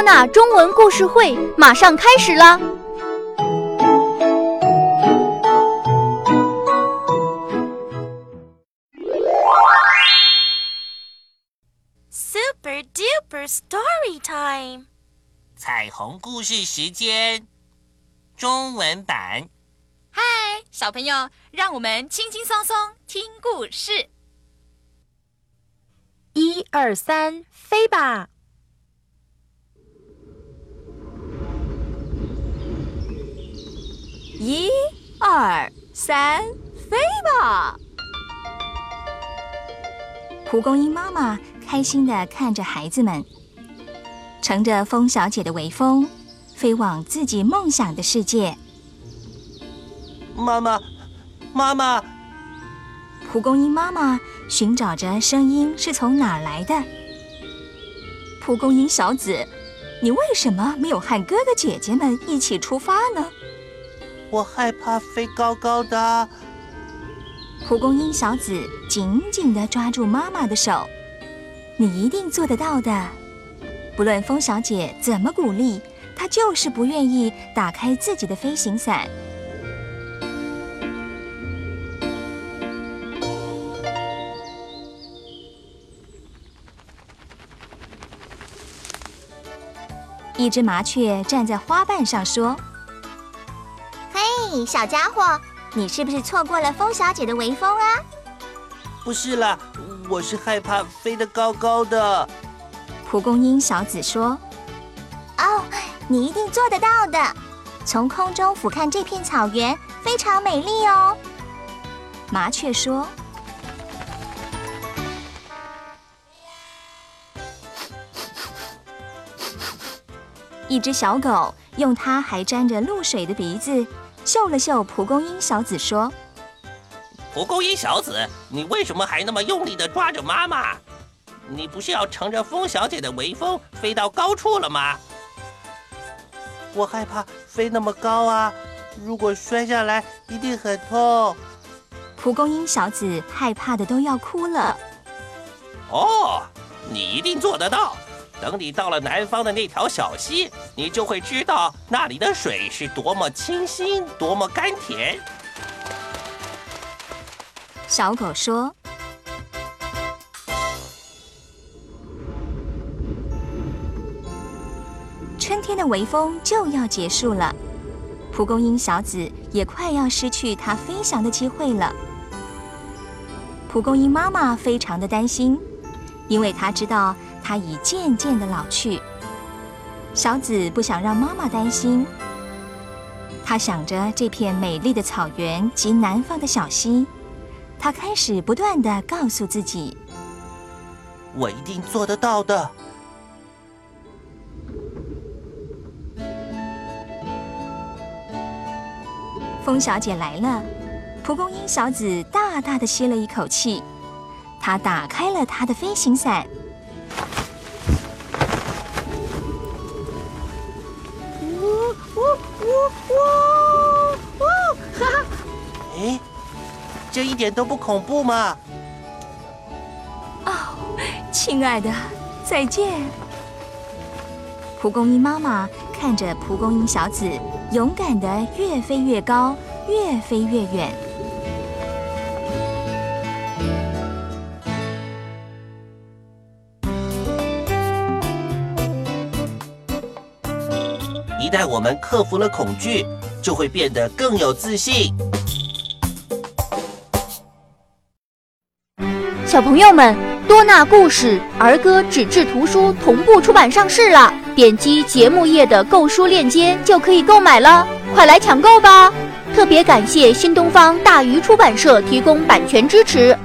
娜中文故事会马上开始啦！Super Duper Story Time，彩虹故事时间，中文版。嗨，小朋友，让我们轻轻松松听故事。一二三，飞吧！一二三，飞吧！蒲公英妈妈开心的看着孩子们，乘着风小姐的微风，飞往自己梦想的世界。妈妈，妈妈！蒲公英妈妈寻找着声音是从哪儿来的。蒲公英小子，你为什么没有和哥哥姐姐们一起出发呢？我害怕飞高高的。蒲公英小子紧紧地抓住妈妈的手，你一定做得到的。不论风小姐怎么鼓励，她就是不愿意打开自己的飞行伞。一只麻雀站在花瓣上说：“嘿，小家伙，你是不是错过了风小姐的微风啊？”“不是啦，我是害怕飞得高高的。”蒲公英小子说。“哦，你一定做得到的！从空中俯瞰这片草原，非常美丽哦。”麻雀说。一只小狗用它还沾着露水的鼻子嗅了嗅蒲公英小子，说：“蒲公英小子，你为什么还那么用力地抓着妈妈？你不是要乘着风小姐的微风飞到高处了吗？”我害怕飞那么高啊！如果摔下来，一定很痛。蒲公英小子害怕的都要哭了。哦，你一定做得到。等你到了南方的那条小溪，你就会知道那里的水是多么清新，多么甘甜。小狗说：“春天的微风就要结束了，蒲公英小子也快要失去它飞翔的机会了。蒲公英妈妈非常的担心，因为她知道。”他已渐渐的老去，小紫不想让妈妈担心。他想着这片美丽的草原及南方的小溪，他开始不断的告诉自己：“我一定做得到的。”风小姐来了，蒲公英小子大大的吸了一口气，他打开了他的飞行伞。哇哇哇！哈哈！哎这一点都不恐怖吗？哦，亲爱的，再见。蒲公英妈妈看着蒲公英小子勇敢的越飞越高，越飞越远。一旦我们克服了恐惧，就会变得更有自信。小朋友们，多纳故事儿歌纸质图书同步出版上市了，点击节目页的购书链接就可以购买了，快来抢购吧！特别感谢新东方大鱼出版社提供版权支持。